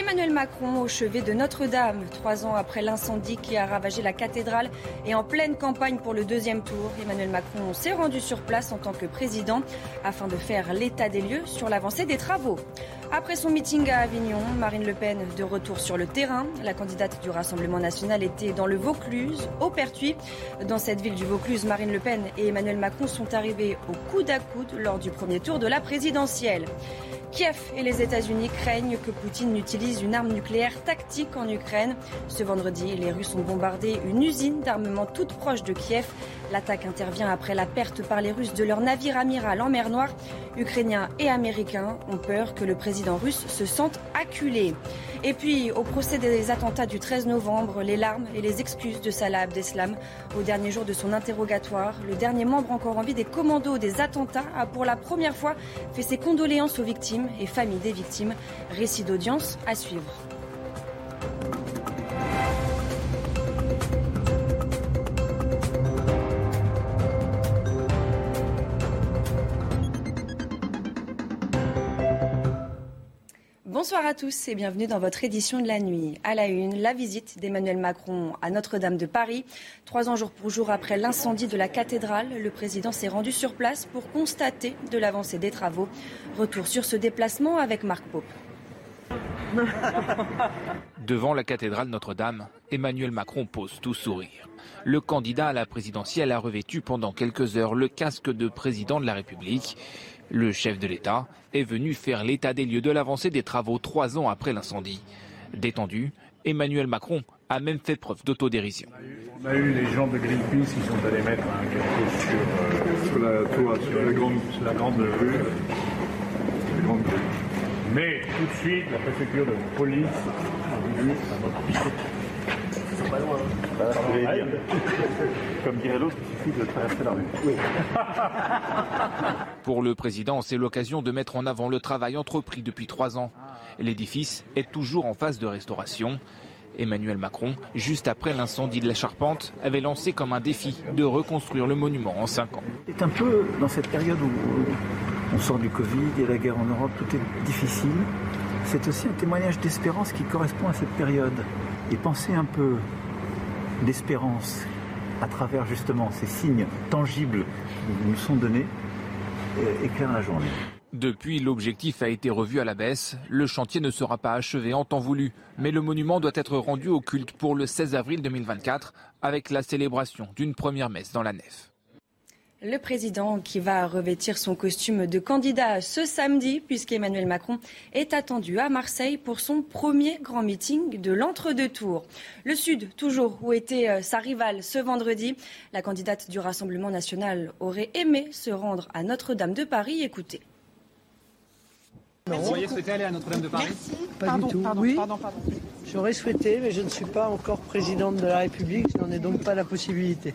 Emmanuel Macron au chevet de Notre-Dame, trois ans après l'incendie qui a ravagé la cathédrale et en pleine campagne pour le deuxième tour. Emmanuel Macron s'est rendu sur place en tant que président afin de faire l'état des lieux sur l'avancée des travaux. Après son meeting à Avignon, Marine Le Pen de retour sur le terrain. La candidate du Rassemblement national était dans le Vaucluse, au Pertuis. Dans cette ville du Vaucluse, Marine Le Pen et Emmanuel Macron sont arrivés au coude à coude lors du premier tour de la présidentielle. Kiev et les États-Unis craignent que Poutine n'utilise une arme nucléaire tactique en Ukraine. Ce vendredi, les Russes ont bombardé une usine d'armement toute proche de Kiev. L'attaque intervient après la perte par les Russes de leur navire amiral en mer Noire. Ukrainiens et Américains ont peur que le président russe se sente acculé. Et puis, au procès des attentats du 13 novembre, les larmes et les excuses de Salah Abdeslam. Au dernier jour de son interrogatoire, le dernier membre encore en vie des commandos des attentats a pour la première fois fait ses condoléances aux victimes et familles des victimes. Récit d'audience à suivre. Bonsoir à tous et bienvenue dans votre édition de la nuit. À la une, la visite d'Emmanuel Macron à Notre-Dame de Paris. Trois ans jour pour jour après l'incendie de la cathédrale, le président s'est rendu sur place pour constater de l'avancée des travaux. Retour sur ce déplacement avec Marc Pope. Devant la cathédrale Notre-Dame, Emmanuel Macron pose tout sourire. Le candidat à la présidentielle a revêtu pendant quelques heures le casque de président de la République. Le chef de l'État est venu faire l'état des lieux de l'avancée des travaux trois ans après l'incendie. Détendu, Emmanuel Macron a même fait preuve d'autodérision. On a eu les gens de Greenpeace qui sont allés mettre un quelque sur, euh, sur la sur la grande, rue. Mais tout de suite, la préfecture de police a voulu Comme dirait l'autre, il suffit de traverser la rue. Oui. Pour le président, c'est l'occasion de mettre en avant le travail entrepris depuis trois ans. L'édifice est toujours en phase de restauration. Emmanuel Macron, juste après l'incendie de la Charpente, avait lancé comme un défi de reconstruire le monument en cinq ans. C'est un peu dans cette période où on sort du Covid, il y a la guerre en Europe, tout est difficile. C'est aussi un témoignage d'espérance qui correspond à cette période. Et penser un peu d'espérance à travers justement ces signes tangibles qui nous sont donnés euh, éclaire la journée. Depuis, l'objectif a été revu à la baisse. Le chantier ne sera pas achevé en temps voulu, mais le monument doit être rendu au culte pour le 16 avril 2024 avec la célébration d'une première messe dans la nef. Le président qui va revêtir son costume de candidat ce samedi, puisqu'Emmanuel Macron est attendu à Marseille pour son premier grand meeting de l'entre-deux tours. Le Sud, toujours, où était euh, sa rivale ce vendredi. La candidate du Rassemblement national aurait aimé se rendre à Notre-Dame de Paris. Écoutez. Vous auriez souhaité aller à Notre-Dame de Paris? Merci. Pas du tout. oui, j'aurais souhaité, mais je ne suis pas encore présidente de la République, je n'en ai donc pas la possibilité.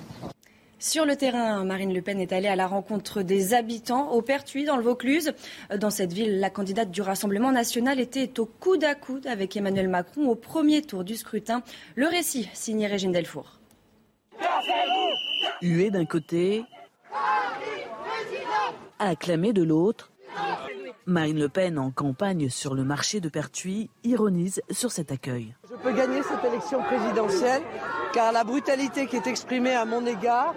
Sur le terrain, Marine Le Pen est allée à la rencontre des habitants au Pertuis, dans le Vaucluse. Dans cette ville, la candidate du Rassemblement national était au coude à coude avec Emmanuel Macron au premier tour du scrutin. Le récit signé Régine Delfour. Hué d'un côté, acclamé de l'autre, Marine Le Pen, en campagne sur le marché de Pertuis, ironise sur cet accueil. Je peux gagner cette élection présidentielle car la brutalité qui est exprimée à mon égard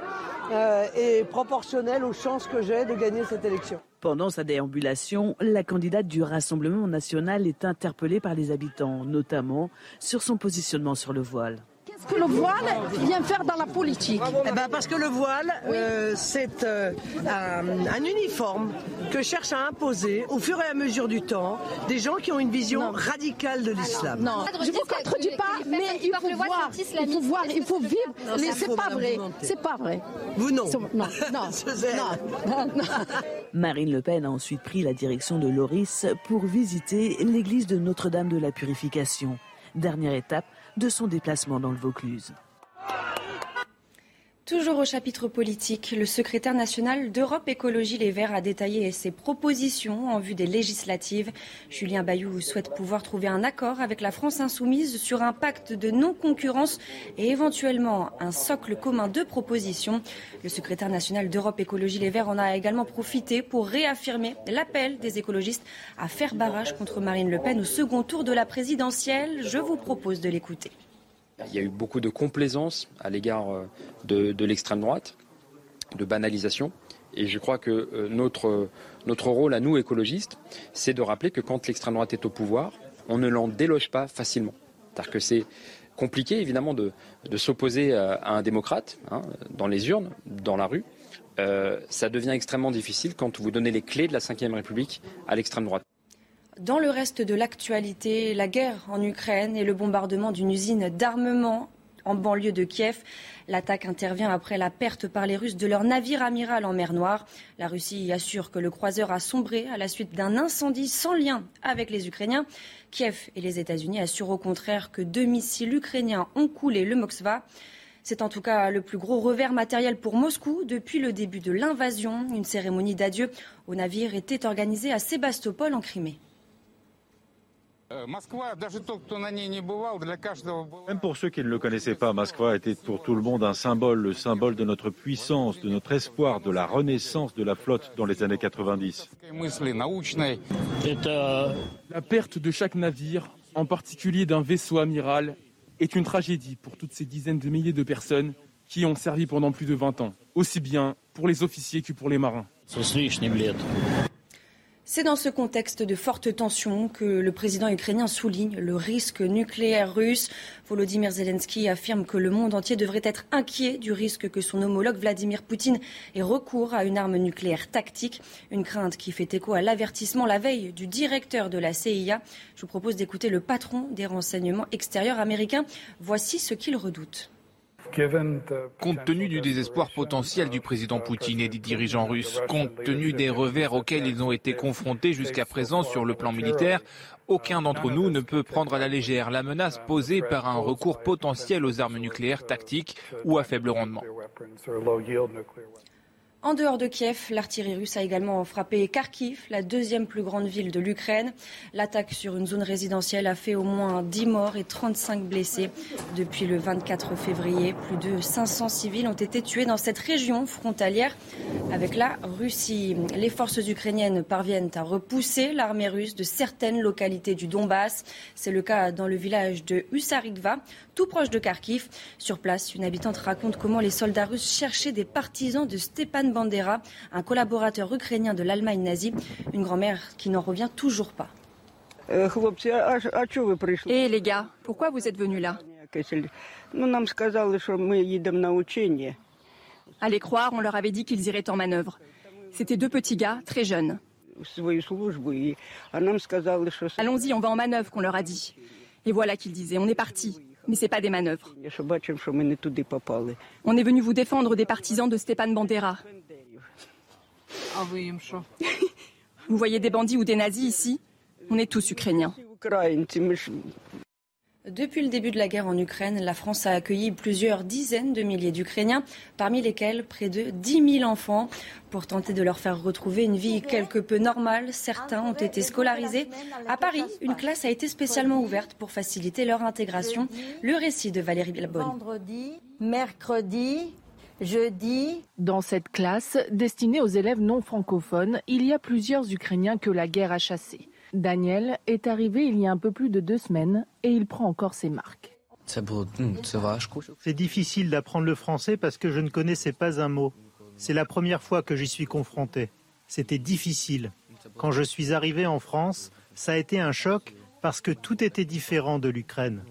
euh, est proportionnelle aux chances que j'ai de gagner cette élection. Pendant sa déambulation, la candidate du Rassemblement national est interpellée par les habitants, notamment sur son positionnement sur le voile. Qu'est-ce que le voile vient faire dans la politique eh ben Parce que le voile, euh, c'est euh, un, uniforme que cherche à imposer au fur et à mesure du temps des gens qui ont une vision radicale de l'islam. Non, je ne vous contredis pas, mais il faut, voir, il faut voir, il faut vivre. C'est pas vrai, c'est pas vrai. Vous non. Non, non, non. Marine Le Pen a ensuite pris la direction de Loris pour visiter l'église de Notre-Dame de la Purification. Dernière étape de son déplacement dans le Vaucluse. Toujours au chapitre politique, le secrétaire national d'Europe Écologie Les Verts a détaillé ses propositions en vue des législatives. Julien Bayou souhaite pouvoir trouver un accord avec la France insoumise sur un pacte de non-concurrence et éventuellement un socle commun de propositions. Le secrétaire national d'Europe Écologie Les Verts en a également profité pour réaffirmer l'appel des écologistes à faire barrage contre Marine Le Pen au second tour de la présidentielle. Je vous propose de l'écouter. Il y a eu beaucoup de complaisance à l'égard euh, de, l'extrême droite, de banalisation. Et je crois que euh, notre, rôle à nous, écologistes, c'est de rappeler que quand l'extrême droite est au pouvoir, on ne l'en déloge pas facilement. C'est-à-dire que c'est compliqué, évidemment, de, s'opposer à, un démocrate, hein, dans les urnes, dans la rue. Euh, ça devient extrêmement difficile quand vous donnez les clés de la Ve République à l'extrême droite. Dans le reste de l'actualité, la guerre en Ukraine et le bombardement d'une usine d'armement en banlieue de Kiev. L'attaque intervient après la perte par les Russes de leur navire amiral en mer Noire. La Russie assure que le croiseur a sombré à la suite d'un incendie sans lien avec les Ukrainiens. Kiev et les États-Unis assurent au contraire que deux missiles ukrainiens ont coulé le Moskva. C'est en tout cas le plus gros revers matériel pour Moscou depuis le début de l'invasion. Une cérémonie d'adieu au navire était organisée à Sébastopol en Crimée. Même pour ceux qui ne le connaissaient pas, Moskva était pour tout le monde un symbole, le symbole de notre puissance, de notre espoir, de la renaissance de la flotte dans les années 90. La perte de chaque navire, en particulier d'un vaisseau amiral, est une tragédie pour toutes ces dizaines de milliers de personnes qui ont servi pendant plus de 20 ans, aussi bien pour les officiers que pour les marins. C'est dans ce contexte de forte tension que le président ukrainien souligne le risque nucléaire russe. Volodymyr Zelensky affirme que le monde entier devrait être inquiet du risque que son homologue Vladimir Poutine ait recours à une arme nucléaire tactique, une crainte qui fait écho à l'avertissement la veille du directeur de la CIA. Je vous propose d'écouter le patron des renseignements extérieurs américains. Voici ce qu'il redoute. Compte tenu du désespoir potentiel du président Poutine et des dirigeants russes, compte tenu des revers auxquels ils ont été confrontés jusqu'à présent sur le plan militaire, aucun d'entre nous ne peut prendre à la légère la menace posée par un recours potentiel aux armes nucléaires tactiques ou à faible rendement. En dehors de Kiev, l'artillerie russe a également frappé Kharkiv, la deuxième plus grande ville de l'Ukraine. L'attaque sur une zone résidentielle a fait au moins 10 morts et 35 blessés. Depuis le 24 février, plus de 500 civils ont été tués dans cette région frontalière avec la Russie. Les forces ukrainiennes parviennent à repousser l'armée russe de certaines localités du Donbass. C'est le cas dans le village de Usarikva, tout proche de Kharkiv. Sur place, une habitante raconte comment les soldats russes cherchaient des partisans de Stepan Bandera, un collaborateur ukrainien de l'Allemagne nazie, une grand-mère qui n'en revient toujours pas. Et les gars, pourquoi vous êtes venus là? Allez croire, on leur avait dit qu'ils iraient en manœuvre. C'était deux petits gars, très jeunes. Allons-y, on va en manœuvre, qu'on leur a dit. Et voilà qu'ils disaient, on est parti mais ce n'est pas des manœuvres. On est venu vous défendre des partisans de Stepan Bandera. Vous voyez des bandits ou des nazis ici? On est tous ukrainiens. Depuis le début de la guerre en Ukraine, la France a accueilli plusieurs dizaines de milliers d'Ukrainiens, parmi lesquels près de 10 000 enfants. Pour tenter de leur faire retrouver une vie quelque peu normale, certains ont été scolarisés. À Paris, une classe a été spécialement ouverte pour faciliter leur intégration. Le récit de Valérie Bilbon. Vendredi, mercredi, jeudi. Dans cette classe, destinée aux élèves non francophones, il y a plusieurs Ukrainiens que la guerre a chassés. Daniel est arrivé il y a un peu plus de deux semaines et il prend encore ses marques. C'est difficile d'apprendre le français parce que je ne connaissais pas un mot. C'est la première fois que j'y suis confronté. C'était difficile. Quand je suis arrivé en France, ça a été un choc parce que tout était différent de l'Ukraine.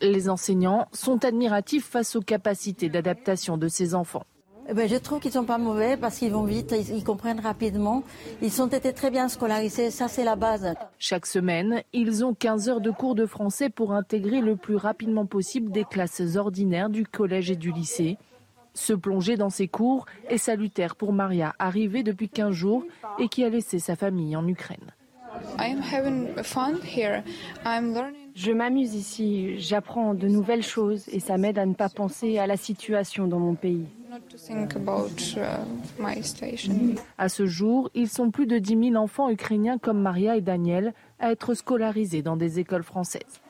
Les enseignants sont admiratifs face aux capacités d'adaptation de ces enfants. Eh ben, je trouve qu'ils ne sont pas mauvais parce qu'ils vont vite, ils, comprennent rapidement. Ils ont été très bien scolarisés, ça c'est la base. Chaque semaine, ils ont 15 heures de cours de français pour intégrer le plus rapidement possible des classes ordinaires du collège et du lycée. Se plonger dans ces cours est salutaire pour Maria, arrivée depuis 15 jours et qui a laissé sa famille en Ukraine. Je m'amuse ici, j'apprends de nouvelles choses et ça m'aide à ne pas penser à la situation dans mon pays. Uh, à ce jour, ils sont plus de 10 000 enfants ukrainiens comme Maria et Daniel à être scolarisés dans des écoles françaises.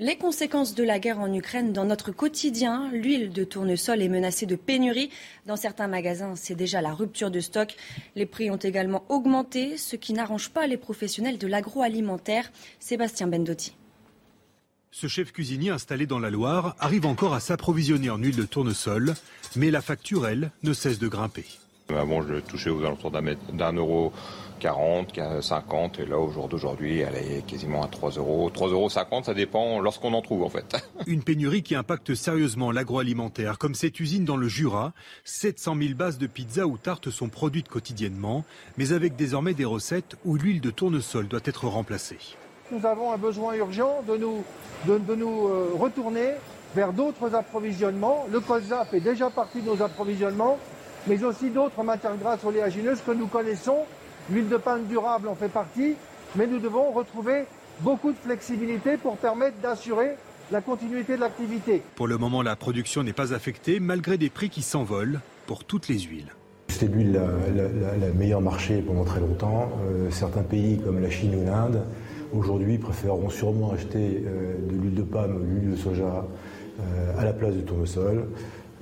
Les conséquences de la guerre en Ukraine dans notre quotidien, l'huile de tournesol est menacée de pénurie. Dans certains magasins, c'est déjà la rupture de stock. Les prix ont également augmenté, ce qui n'arrange pas les professionnels de l'agroalimentaire. Sébastien Bendotti. Ce chef cuisinier installé dans la Loire arrive encore à s'approvisionner en huile de tournesol, mais la facture, elle, ne cesse de grimper. Avant, je touchais aux alentours d'un euro 40, 50, et là, au jour d'aujourd'hui, elle est quasiment à 3 euros. 3,50 euros, ça dépend lorsqu'on en trouve, en fait. Une pénurie qui impacte sérieusement l'agroalimentaire, comme cette usine dans le Jura. 700 000 bases de pizza ou tartes sont produites quotidiennement, mais avec désormais des recettes où l'huile de tournesol doit être remplacée nous avons un besoin urgent de nous, de, nous euh, retourner vers d'autres approvisionnements. Le colza fait déjà partie de nos approvisionnements, mais aussi d'autres matières grasses oléagineuses que nous connaissons. L'huile de palme durable en fait partie, mais nous devons retrouver beaucoup de flexibilité pour permettre d'assurer la continuité de l'activité. Pour le moment, la production n'est pas affectée, malgré des prix qui s'envolent pour toutes les huiles. C'était l'huile la, meilleure marché pendant très longtemps. Euh, certains pays comme la Chine ou l'Inde aujourd'hui préféreront sûrement acheter euh, de l'huile de palme de l'huile de soja euh, à la place du tournesol.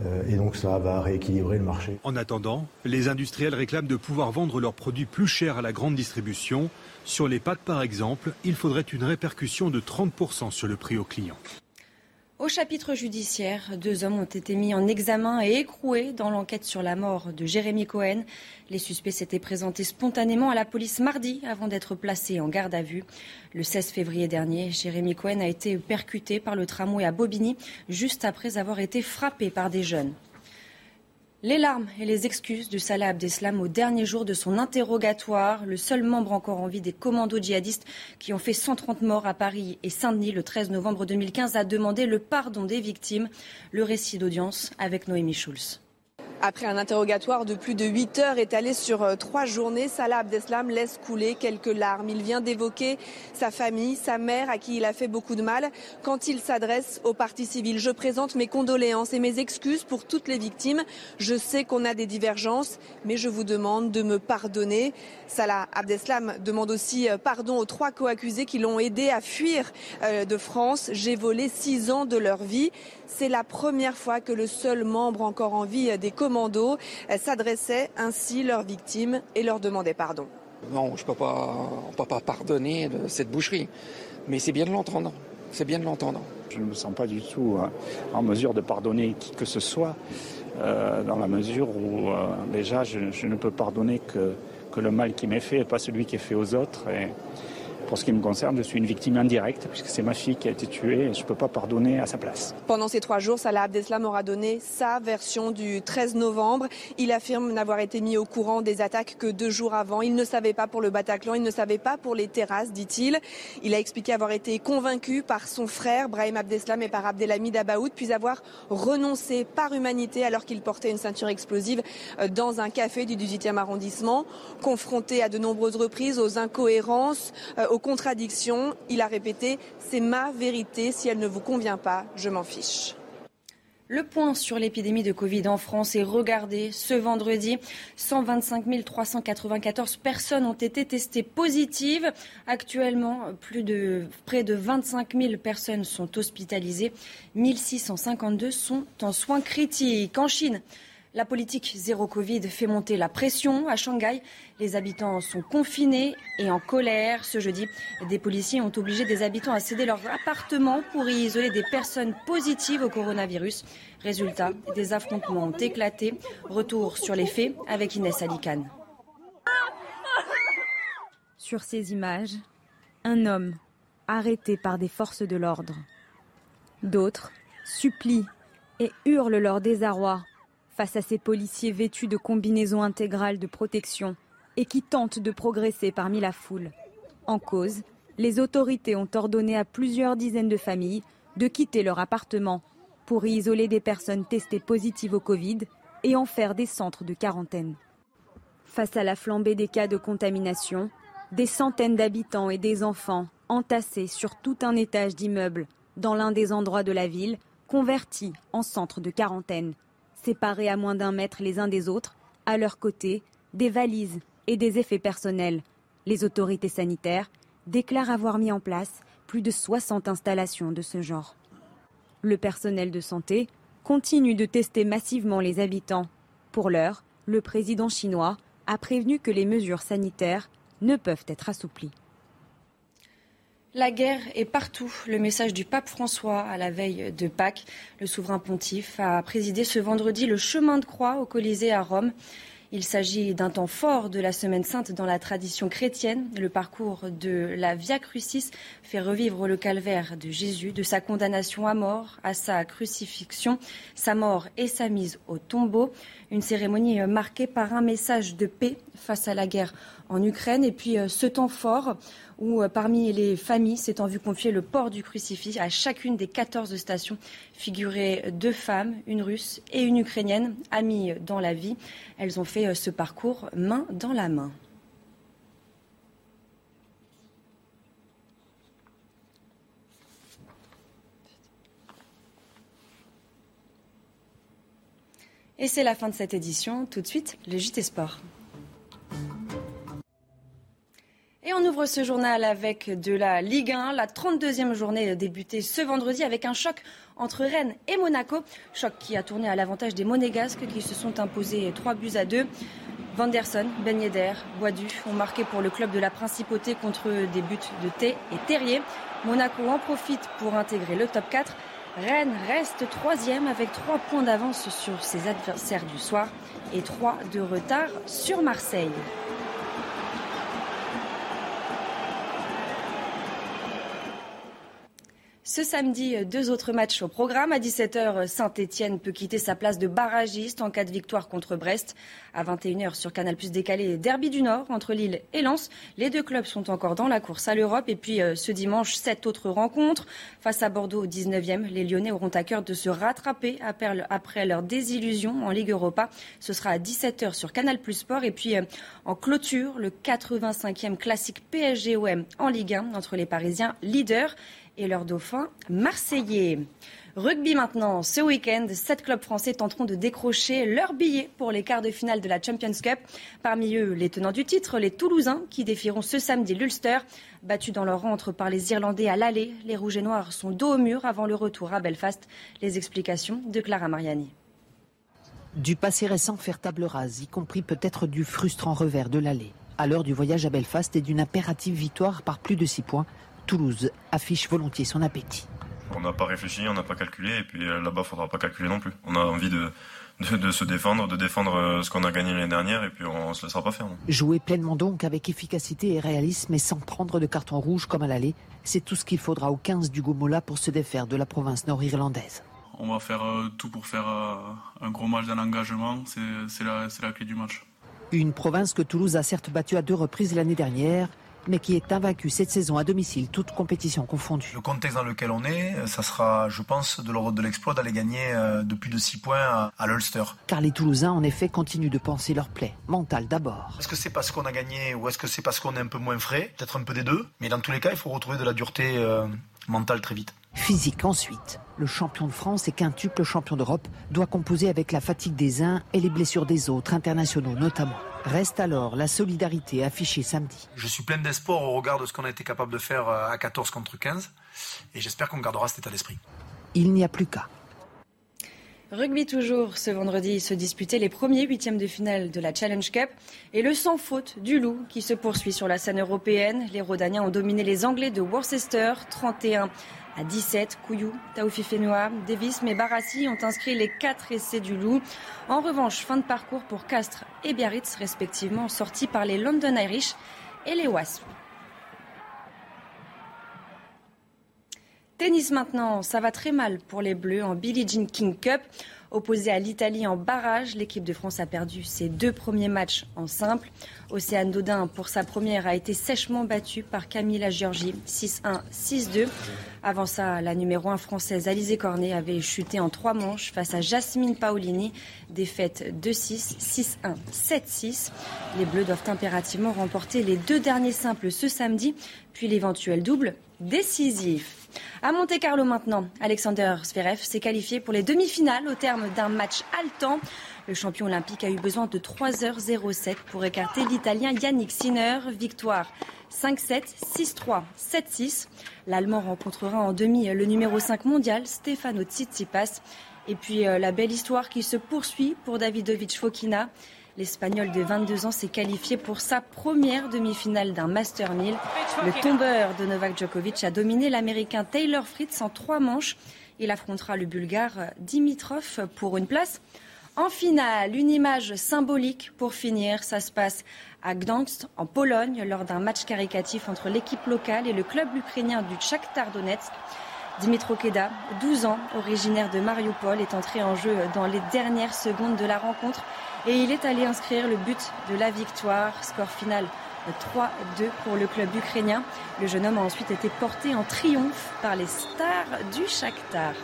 Euh, et donc ça va rééquilibrer le marché. En attendant, les industriels réclament de pouvoir vendre leurs produits plus chers à la grande distribution. Sur les pâtes par exemple, il faudrait une répercussion de 30% sur le prix aux clients. Au chapitre judiciaire, deux hommes ont été mis en examen et écroués dans l'enquête sur la mort de Jérémy Cohen. Les suspects s'étaient présentés spontanément à la police mardi avant d'être placés en garde à vue. Le 16 février dernier, Jérémy Cohen a été percuté par le tramway à Bobigny juste après avoir été frappé par des jeunes. Les larmes et les excuses de Salah Abdeslam au dernier jour de son interrogatoire, le seul membre encore en vie des commandos djihadistes qui ont fait 130 morts à Paris et Saint-Denis le 13 novembre 2015 a demandé le pardon des victimes. Le récit d'audience avec Noémie Schulz. Après un interrogatoire de plus de 8 heures étalé sur euh, trois journées, Salah Abdeslam laisse couler quelques larmes. Il vient d'évoquer sa famille, sa mère à qui il a fait beaucoup de mal. Quand il s'adresse au parti civil, je présente mes condoléances et mes excuses pour toutes les victimes. Je sais qu'on a des divergences, mais je vous demande de me pardonner. Salah Abdeslam demande aussi euh, pardon aux trois co-accusés qui l'ont aidé à fuir euh, de France. J'ai volé six ans de leur vie. C'est la première fois que le seul membre encore en vie des commandos s'adressait ainsi leurs victimes et leur demandait pardon. Non, je ne peux pas, pas pardonner cette boucherie, mais c'est bien de l'entendre. C'est bien de l'entendre. Je ne me sens pas du tout euh, en mesure de pardonner qui que ce soit, euh, dans la mesure où euh, déjà je, ne peux pardonner que, que le mal qui m'est fait et pas celui qui est fait aux autres. Et, pour ce qui me concerne, je suis une victime indirecte puisque c'est ma fille qui a été tuée et je ne peux pas pardonner à sa place. Pendant ces trois jours, Salah Abdeslam aura donné sa version du 13 novembre. Il affirme n'avoir été mis au courant des attaques que deux jours avant. Il ne savait pas pour le Bataclan, il ne savait pas pour les terrasses, dit-il. Il a expliqué avoir été convaincu par son frère Brahim Abdeslam et par Abdelhamid Abaoud, puis avoir renoncé par humanité alors qu'il portait une ceinture explosive euh, dans un café du 18e arrondissement. Confronté à de nombreuses reprises aux incohérences, euh, aux contradiction. Il a répété C'est ma vérité. Si elle ne vous convient pas, je m'en fiche. Le point sur l'épidémie de Covid en France est regardé ce vendredi. 125 394 personnes ont été testées positives. Actuellement, plus de, près de 25 000 personnes sont hospitalisées. 1652 sont en soins critiques. En Chine, la politique zéro Covid fait monter la pression. À Shanghai, les habitants sont confinés et en colère. Ce jeudi, des policiers ont obligé des habitants à céder leur appartement pour y isoler des personnes positives au coronavirus. Résultat, des affrontements ont éclaté. Retour sur les faits avec Inès Alicane. Sur ces images, un homme arrêtés par des forces de l'ordre. D'autres supplient et hurlent leur désarroi face à ces policiers vêtus de combinaisons intégrales de protection et qui tentent de progresser parmi la foule. En cause, les autorités ont ordonné à plusieurs dizaines de familles de quitter leur appartement pour y isoler des personnes testées positives au Covid et en faire des centres de quarantaine. Face à la flambée des cas de contamination, des centaines d'habitants et des enfants entassés sur tout un étage d'immeubles dans l'un des endroits de la ville, convertis en centre de quarantaine, séparés à moins d'un mètre les uns des autres, à leur côté, des valises et des effets personnels. Les autorités sanitaires déclarent avoir mis en place plus de 60 installations de ce genre. Le personnel de santé continue de tester massivement les habitants. Pour l'heure, le président chinois a prévenu que les mesures sanitaires ne peuvent être assouplies. La guerre est partout. Le message du pape François à la veille de Pâques. Le souverain pontife a présidé ce vendredi le chemin de croix au Colisée à Rome. Il s'agit d'un temps fort de la Semaine sainte dans la tradition chrétienne. Le parcours de la Via Crucis fait revivre le calvaire de Jésus, de sa condamnation à mort à sa crucifixion, sa mort et sa mise au tombeau. Une cérémonie marquée par un message de paix face à la guerre en Ukraine. Et puis euh, ce temps fort où euh, parmi les familles s'étant vu confier le port du crucifix à chacune des 14 stations figuraient deux femmes, une russe et une ukrainienne, amies dans la vie. Elles ont fait euh, ce parcours main dans la main. Et c'est la fin de cette édition. Tout de suite, le JT Sport. Ce journal avec de la Ligue 1. La 32e journée débutée ce vendredi avec un choc entre Rennes et Monaco. Choc qui a tourné à l'avantage des Monégasques qui se sont imposés 3 buts à 2. Vanderson, Ben Yedder, ont marqué pour le club de la Principauté contre des buts de Thé et Terrier. Monaco en profite pour intégrer le top 4. Rennes reste troisième avec 3 points d'avance sur ses adversaires du soir et 3 de retard sur Marseille. Ce samedi, deux autres matchs au programme. À 17h, Saint-Etienne peut quitter sa place de barragiste en cas de victoire contre Brest. À 21h, sur Canal Plus décalé, Derby du Nord entre Lille et Lens. Les deux clubs sont encore dans la course à l'Europe. Et puis euh, ce dimanche, sept autres rencontres. Face à Bordeaux au 19e, les Lyonnais auront à cœur de se rattraper après leur désillusion en Ligue Europa. Ce sera à 17h sur Canal Plus Sport. Et puis euh, en clôture, le 85e classique PSG-OM en Ligue 1 entre les Parisiens leaders et leur dauphin marseillais. Rugby maintenant, ce week-end, sept clubs français tenteront de décrocher leur billet pour les quarts de finale de la Champions Cup. Parmi eux, les tenants du titre, les Toulousains, qui défieront ce samedi l'Ulster. Battus dans leur rentre par les Irlandais à l'aller, les Rouges et Noirs sont dos au mur avant le retour à Belfast. Les explications de Clara Mariani. Du passé récent faire table rase, y compris peut-être du frustrant revers de l'aller. À l'heure du voyage à Belfast et d'une impérative victoire par plus de six points, Toulouse affiche volontiers son appétit. On n'a pas réfléchi, on n'a pas calculé, et puis euh, là-bas, il ne faudra pas calculer non plus. On a envie de, de, se défendre, de défendre euh, ce qu'on a gagné l'année dernière, et puis on ne se laissera pas faire. Jouer pleinement donc avec efficacité et réalisme, et sans prendre de carton rouge comme à l'aller, c'est tout ce qu'il faudra aux 15 du Gomola pour se défaire de la province nord-irlandaise. On va faire euh, tout pour faire un gros match d'un engagement, c'est la, la clé du match. Une province que Toulouse a certes battue à deux reprises l'année dernière, mais qui est invaincu cette saison à domicile, toute compétition confondue. Le contexte dans lequel on est, ça sera, je pense, de l'ordre de l'exploit d'aller gagner euh, de plus de 6 points à, l'Ulster. Car les Toulousains, en effet, continuent de penser leur plaie, mentale d'abord. Est-ce que c'est parce qu'on a gagné ou est-ce que c'est parce qu'on est un peu moins frais? Peut-être un peu des deux, mais dans tous les cas, il faut retrouver de la dureté euh, mentale très vite. Physique ensuite. Le champion de France et quintuple champion d'Europe doit composer avec la fatigue des uns et les blessures des autres, internationaux notamment. Reste alors la solidarité affichée samedi. Je suis plein d'espoir au regard de ce qu'on a été capable de faire euh, à 14 contre 15 et j'espère qu'on gardera cet état d'esprit. Il n'y a plus qu'à. Rugby toujours, ce vendredi se disputaient les premiers huitièmes de finale de la Challenge Cup et le sans faute du loup qui se poursuit sur la scène européenne. Les Rodaniens ont dominé les Anglais de Worcester 31 à 17, Couillou, Taoufi Fenoua, Davis mais Barassi ont inscrit les quatre essais du loup. En revanche, fin de parcours pour Castres et Biarritz, respectivement, sortis par les London Irish et les Wasps. Tennis maintenant, ça va très mal pour les Bleus en Billie Jean King Cup. Opposée à l'Italie en barrage, l'équipe de France a perdu ses deux premiers matchs en simple. Océane Dodin, pour sa première, a été sèchement battue par Camilla Giorgi, 6-1, 6-2. Avant ça, la numéro 1 française Alizé Cornet avait chuté en trois manches face à Jasmine Paolini, défaite 2-6, 6-1, 7-6. Les Bleus doivent impérativement remporter les deux derniers simples ce samedi, puis l'éventuel double décisif. À Monte Carlo maintenant, Alexander Zverev s'est qualifié pour les demi-finales au terme d'un match haletant. Le champion olympique a eu besoin de 3h07 pour écarter l'Italien Yannick Sinner. Victoire 5-7, 6-3, 7-6. L'Allemand rencontrera en demi le numéro 5 mondial, Stefano Tsitsipas. Et puis euh, la belle histoire qui se poursuit pour Davidovic Fokina. L'Espagnol de 22 ans s'est qualifié pour sa première demi-finale d'un Master 1000. Le tombeur de Novak Djokovic a dominé l'Américain Taylor Fritz en trois manches. Il affrontera le Bulgare Dimitrov pour une place. En finale, une image symbolique pour finir. Ça se passe à Gdansk, en Pologne, lors d'un match caricatif entre l'équipe locale et le club ukrainien du Shakhtar Donetsk. Dimitro Keda, 12 ans, originaire de Mariupol, est entré en jeu dans les dernières secondes de la rencontre et il est allé inscrire le but de la victoire. Score final 3-2 pour le club ukrainien. Le jeune homme a ensuite été porté en triomphe par les stars du Shakhtar.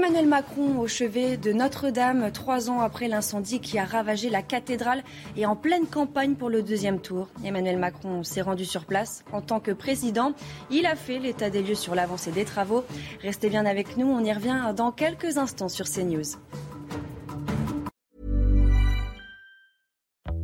Emmanuel Macron au chevet de Notre-Dame, trois ans après l'incendie qui a ravagé la cathédrale et en pleine campagne pour le deuxième tour. Emmanuel Macron s'est rendu sur place en tant que président. Il a fait l'état des lieux sur l'avancée des travaux. Restez bien avec nous, on y revient dans quelques instants sur CNews.